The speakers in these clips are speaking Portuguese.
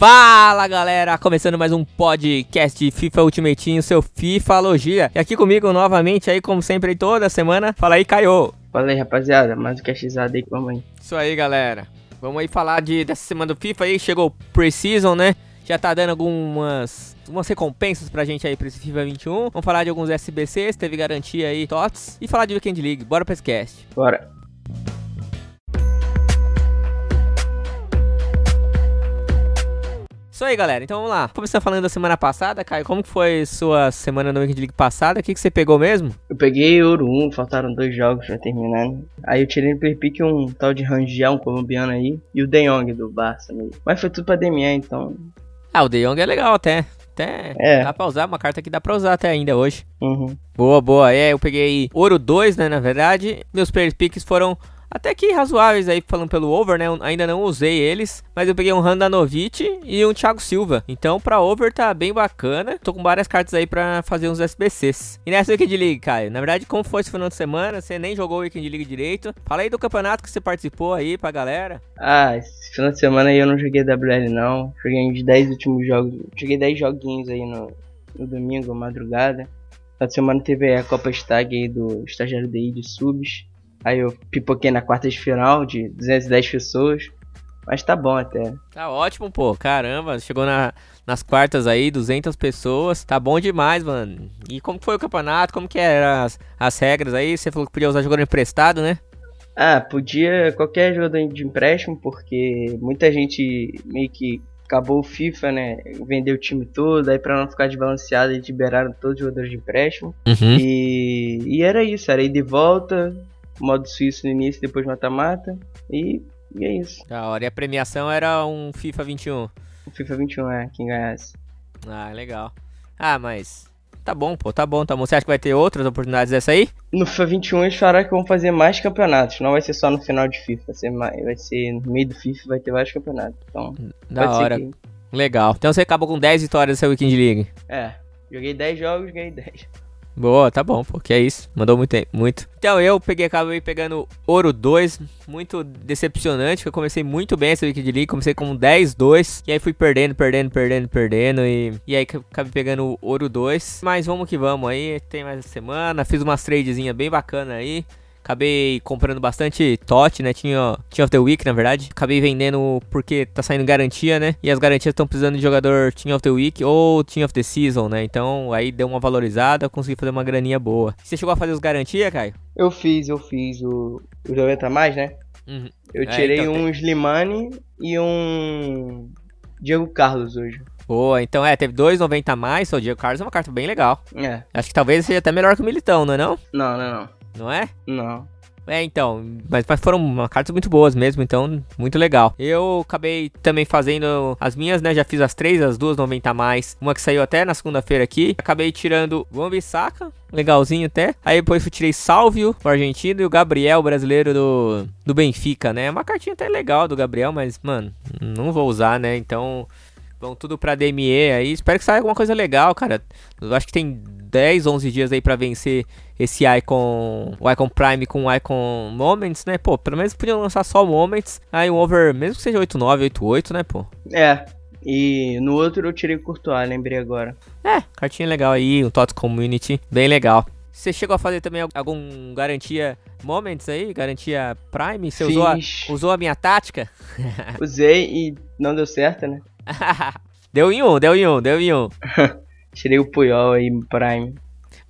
Fala galera, começando mais um podcast de FIFA Ultimate Team, seu FIFA Logia. E aqui comigo novamente aí, como sempre, toda semana. Fala aí, Caio. Fala aí, rapaziada, mais um castizado aí, vamos aí. Isso aí, galera. Vamos aí falar de, dessa semana do FIFA aí, chegou o Pre-Season, né? Já tá dando algumas umas recompensas pra gente aí pra esse FIFA 21. Vamos falar de alguns SBCs, teve garantia aí, TOTS. E falar de Weekend League. Bora pra esse cast. Bora. Isso aí, galera. Então vamos lá. Começando falando da semana passada, Caio, como que foi sua semana no Weekend League passada? O que, que você pegou mesmo? Eu peguei Ouro 1, faltaram dois jogos pra terminar. né? Aí eu tirei no Perpique um tal de Rangel, um colombiano aí, e o De Jong do Barça. Mas foi tudo pra DME, então. Ah, o De Jong é legal até. Até É. dá pra usar, uma carta que dá pra usar até ainda hoje. Uhum. Boa, boa. É, eu peguei ouro 2, né, na verdade. Meus player picks foram até que razoáveis aí, falando pelo over, né? Eu ainda não usei eles, mas eu peguei um Randanovic e um Thiago Silva. Então, pra over tá bem bacana. Tô com várias cartas aí pra fazer uns SBCs. E nessa Weekend League, Caio, na verdade, como foi esse final de semana? Você nem jogou o Weekend League direito. Fala aí do campeonato que você participou aí pra galera. Ah, esse final de semana aí eu não joguei WL não. Joguei uns 10 últimos jogos. Joguei 10 joguinhos aí no, no domingo, madrugada. De semana teve a Copa Stag aí do estagiário DI de subs. Aí eu pipoquei na quarta de final de 210 pessoas. Mas tá bom até. Tá ótimo, pô. Caramba, chegou na, nas quartas aí, 200 pessoas. Tá bom demais, mano. E como foi o campeonato? Como que eram as, as regras aí? Você falou que podia usar jogador emprestado, né? Ah, podia qualquer jogador de empréstimo, porque muita gente meio que acabou o FIFA, né? Vendeu o time todo, aí pra não ficar desbalanceado, eles liberaram todos os jogadores de empréstimo. Uhum. E, e era isso, era ir de volta, modo suíço no início, depois mata-mata. E, e é isso. Da hora. E a premiação era um FIFA 21. O FIFA 21 é quem ganhasse. Ah, legal. Ah, mas. Tá bom, pô, tá bom, tá bom. Você acha que vai ter outras oportunidades dessa aí? No FIFA 21 eles falaram que vão fazer mais campeonatos, não vai ser só no final de FIFA, vai ser, mais, vai ser no meio do FIFA, vai ter vários campeonatos. Então, Da hora. que- Legal. Então você acabou com 10 vitórias nessa Weekend League. É, joguei 10 jogos, ganhei 10. Boa, tá bom, pô, que é isso. Mandou muito, muito. Então eu peguei, acabei pegando Ouro 2, muito decepcionante, porque eu comecei muito bem essa Weekend League, comecei com 10-2, e aí fui perdendo, perdendo, perdendo, perdendo, e, e aí acabei pegando Ouro 2. Mas vamos que vamos aí, tem mais essa semana, fiz umas tradezinhas bem bacana aí. Acabei comprando bastante TOT, né? Tinha Team of the Week, na verdade. Acabei vendendo porque tá saindo garantia, né? E as garantias estão precisando de jogador Team of the Week ou Team of the Season, né? Então aí deu uma valorizada, consegui fazer uma graninha boa. Você chegou a fazer os garantia, Caio? Eu fiz, eu fiz o, o 90 a mais, né? Uhum. Eu É, tirei então um Slimane e um Diego Carlos hoje. Boa, então é, teve 2,90 a mais. O Diego Carlos é uma carta bem legal. É, Acho que talvez seja até melhor que o Militão, não é não? não, não, não. Não é? Não. É, então, mas, mas foram cartas muito boas mesmo, então, muito legal. Eu acabei também fazendo as minhas, né? Já fiz as três, as duas 90 a mais. Uma que saiu até na segunda-feira aqui. Acabei tirando o Ambissaca, legalzinho até. Aí depois eu tirei Salvio, o argentino, e o Gabriel, o brasileiro do, do Benfica, né? Uma cartinha até legal do Gabriel, mas, mano, não vou usar, né? Então, vão tudo pra DME aí. Espero que saia alguma coisa legal, cara. Eu acho que tem 10, 11 dias aí pra vencer esse Icon, o Icon Prime com o Icon Moments, né? Pô, pelo menos podiam lançar só Moments. Aí um over, mesmo que seja 89, 88, né, pô? É. E no outro eu tirei o Courtois, lembrei agora. É, cartinha legal aí, um TOTS Community, bem legal. Você chegou a fazer também algum garantia Moments aí? Garantia Prime? Você usou a, usou a minha tática? usei e não deu certo, né? deu em um, deu em um, deu em um. Tirei o Puyol aí, Prime.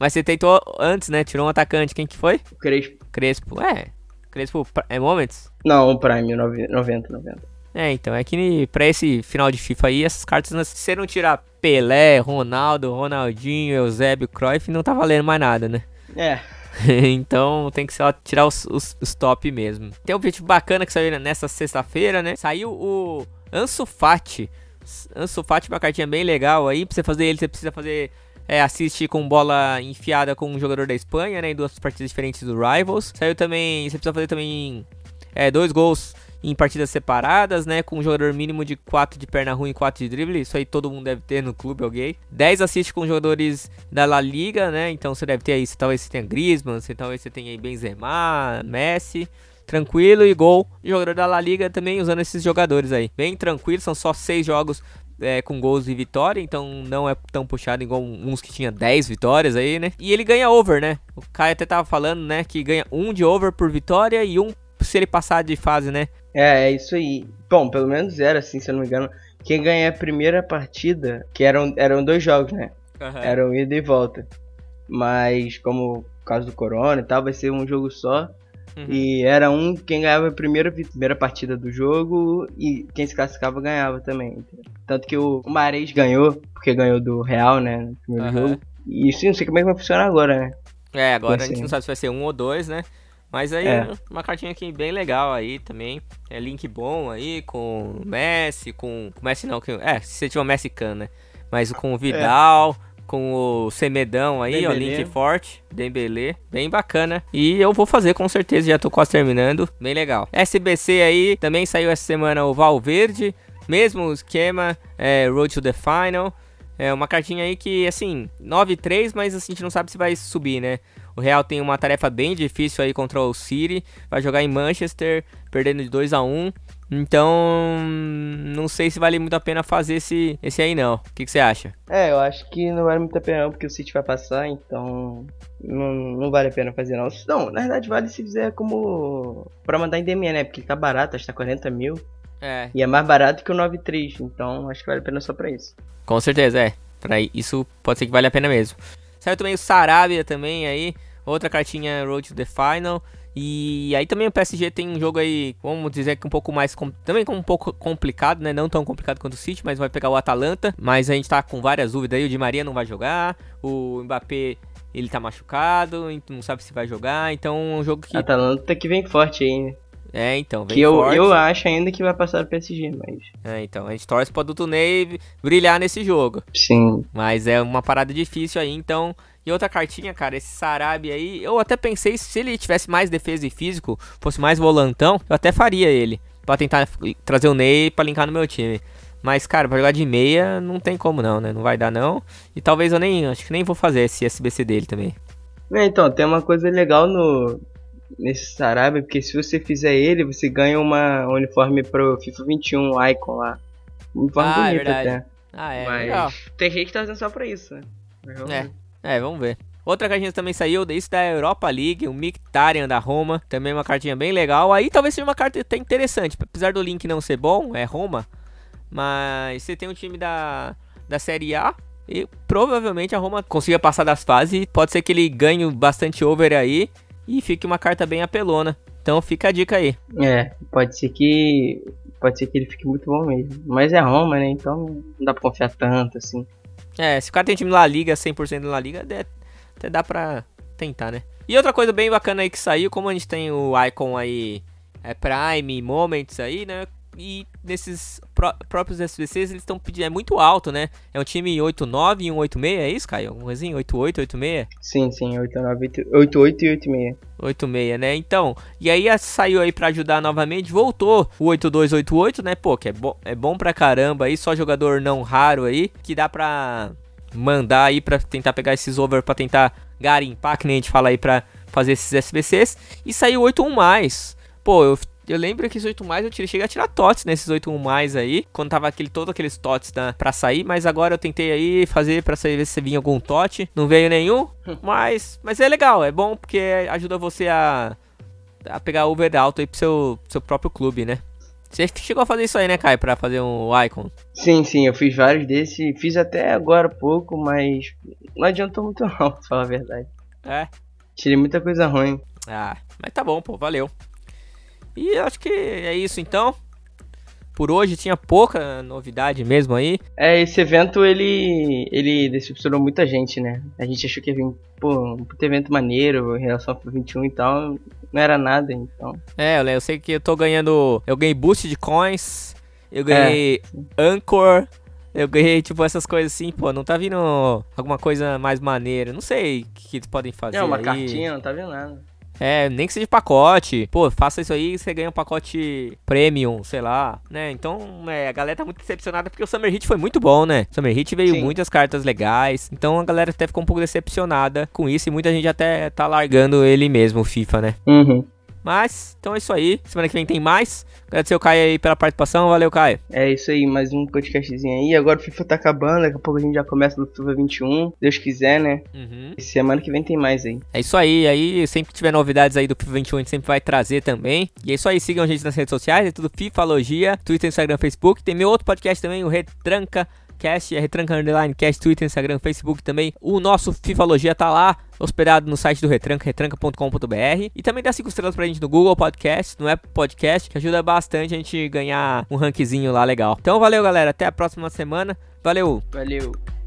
Mas você tentou antes, né? Tirou um atacante. Quem que foi? O Crespo. Crespo. É. Crespo é Moments? Não, o Prime, nove- 90, 90. É, então, é que pra esse final de FIFA aí, essas cartas, se você não tirar Pelé, Ronaldo, Ronaldinho, Eusébio, Cruyff, não tá valendo mais nada, né? É, então tem que só tirar os, os, os top mesmo. Tem um vídeo bacana que saiu nessa sexta-feira, né? Saiu o Ansu Fati. Ansu Fati uma cartinha bem legal aí. Pra você fazer ele, você precisa fazer. É, assiste com bola enfiada com um jogador da Espanha, né? Em duas partidas diferentes do Rivals. Saiu também. Você precisa fazer também é, dois gols em partidas separadas, né? Com um jogador mínimo de 4 de perna ruim e 4 de drible. Isso aí todo mundo deve ter no clube, alguém. 10 assists com jogadores da La Liga, né? Então você deve ter aí, talvez você tenha Griezmann, você, talvez você tenha aí Benzema, Messi. tranquilo e gol. Jogador da La Liga também usando esses jogadores aí. Bem tranquilo, são só seis jogos é, com gols e vitória, então não é tão puxado igual uns que tinha 10 vitórias aí, né? E ele ganha over, né? O Caio até tava falando, né, que ganha um de over por vitória e um se ele passar de fase, né? É, é isso aí. Bom, pelo menos era assim, se eu não me engano. Quem ganha a primeira partida, que eram, eram dois jogos, né? Uhum. Eram ida e volta. Mas como por causa do corona e tal, vai ser um jogo só. Uhum. E era um quem ganhava a primeira, primeira partida do jogo e quem se classificava ganhava também. Tanto que o, o Mares ganhou, porque ganhou do Real, né? No primeiro uhum. jogo. E sim, não sei como é que vai funcionar agora, né? É, agora a gente não sabe se vai ser um ou dois, né? Mas aí, é. uma cartinha aqui bem legal aí também. É link bom aí com Messi, com. Com Messi não, que, é, se você tiver o Messi Can, né? Mas com o Vidal. É com o Semedão aí, Dembélé. ó, link forte, Dembele, bem bacana. E eu vou fazer com certeza, já tô quase terminando, bem legal. SBC aí, também saiu essa semana o Valverde, mesmo esquema, é, Road to the Final. É uma cartinha aí que, assim, 9-3, mas assim, a gente não sabe se vai subir, né? O Real tem uma tarefa bem difícil aí contra o City, vai jogar em Manchester, perdendo de 2 a 1 então, não sei se vale muito a pena fazer esse, esse aí não. O que, que, você acha? É, eu acho que não vale muito a pena não, porque o City vai passar, então não, não vale a pena fazer não. Não, na verdade vale se fizer como pra mandar em DME, né? Porque tá barato, acho que tá 40 mil. É. E é mais barato que o 93, então acho que vale a pena só pra isso. Com certeza, é. Pra isso pode ser que vale a pena mesmo. Saiu também o Sarabia também aí, outra cartinha Road to the Final. E aí também o PSG tem um jogo aí, vamos dizer que um pouco mais, também um pouco complicado, né? Não tão complicado quanto o City, mas vai pegar o Atalanta. Mas a gente tá com várias dúvidas aí, o Di Maria não vai jogar, o Mbappé ele tá machucado, não sabe se vai jogar, então é um jogo que... Atalanta que vem forte aí, né? É, então, vem que eu, forte. eu acho ainda que vai passar o PSG, mas... É, então, a gente torce pro Dudu Ney brilhar nesse jogo. Sim. Mas é uma parada difícil aí, então e outra cartinha, cara, esse Sarabi aí, eu até pensei se ele tivesse mais defesa e físico, fosse mais volantão, eu até faria ele. Pra tentar trazer o Ney pra linkar no meu time. Mas, cara, pra jogar de meia, não tem como não, né? Não vai dar não. E talvez eu nem, acho que nem vou fazer esse SBC dele também. É, então, tem uma coisa legal no nesse Sarabia, porque se você fizer ele, você ganha uma um uniforme pro FIFA 21 Icon lá. Um uniforme ah, é bonito é até. Ah, é, Mas legal. tem gente que tá usando só pra isso, né? É. É, vamos ver. Outra cartinha também saiu, isso da Europa League, o Mictarian da Roma, também uma cartinha bem legal. Aí talvez seja uma carta até interessante, apesar do link não ser bom, é Roma, mas você tem um time da, da Série A e provavelmente a Roma consiga passar das fases pode ser que ele ganhe bastante over aí e fique uma carta bem apelona. Então fica a dica aí. É, pode ser que pode ser que ele fique muito bom mesmo, mas é Roma, né? Então não dá pra confiar tanto assim. É, se o cara tem um time La Liga, 100% La Liga, até dá pra tentar, né? E outra coisa bem bacana aí que saiu, como a gente tem o Icon aí, é Prime, Moments aí, né? E nesses pró próprios SBCs eles estão pedindo, é muito alto, né? É um time 8-9 e um 8-6, é isso, Caio? Alguma coisinha? 8-8, 8-6? Sim, sim, 8-8 e 8-6. 8-6, né? Então, e aí saiu aí pra ajudar novamente, voltou o 8-2-8-8, né? Pô, que é, bo é bom pra caramba aí, só jogador não raro aí, que dá pra mandar aí pra tentar pegar esses over, pra tentar garimpar, que nem a gente fala aí pra fazer esses SBCs. E saiu 8-1 mais. Pô, eu eu lembro que esses 8 mais eu tirei, cheguei a tirar TOTS nesses 8 mais aí, quando tava aquele, todos aqueles TOTS da, pra sair, mas agora eu tentei aí fazer pra sair, ver se vinha algum TOT, não veio nenhum, mas, mas é legal, é bom porque ajuda você a, a pegar over alto aí pro seu, seu próprio clube, né? Você chegou a fazer isso aí, né, Kai, pra fazer um Icon? Sim, sim, eu fiz vários desses, fiz até agora pouco, mas não adiantou muito não, pra falar a verdade. É? Tirei muita coisa ruim. Ah, mas tá bom, pô, valeu. E acho que é isso então. Por hoje tinha pouca novidade mesmo aí. É, esse evento ele ele decepcionou muita gente, né? A gente achou que ia vir, pô, um evento maneiro em relação ao 21 e tal. Não era nada, então. É, eu sei que eu tô ganhando. Eu ganhei boost de coins, eu ganhei é. Anchor, eu ganhei, tipo, essas coisas assim, pô, não tá vindo alguma coisa mais maneira. Não sei o que, que eles podem fazer. É, uma aí. cartinha, não tá vendo nada. É, nem que seja pacote. Pô, faça isso aí e você ganha um pacote premium, sei lá, né? Então, é, a galera tá muito decepcionada porque o Summer Hit foi muito bom, né? O Summer Hit veio Sim. muitas cartas legais. Então a galera até ficou um pouco decepcionada com isso e muita gente até tá largando ele mesmo, o FIFA, né? Uhum. Mas, então é isso aí. Semana que vem tem mais. Agradecer o Caio aí pela participação. Valeu, Caio. É isso aí, mais um podcastzinho aí. Agora o FIFA tá acabando, daqui a pouco a gente já começa no FIFA 21. Deus quiser, né? Uhum. E semana que vem tem mais aí. É isso aí. Aí, sempre que tiver novidades aí do FIFA 21, a gente sempre vai trazer também. E é isso aí. Sigam a gente nas redes sociais. É tudo FIFAlogia. Twitter, Instagram, Facebook. Tem meu outro podcast também, o Retranca Cast, Retranca Underline Cast, Twitter, Instagram, Facebook também. O nosso Fifalogia tá lá, hospedado no site do Retranca, retranca.com.br. E também dá 5 estrelas pra gente no Google Podcast, no Apple Podcast, que ajuda bastante a gente ganhar um rankzinho lá legal. Então valeu, galera. Até a próxima semana. Valeu! Valeu!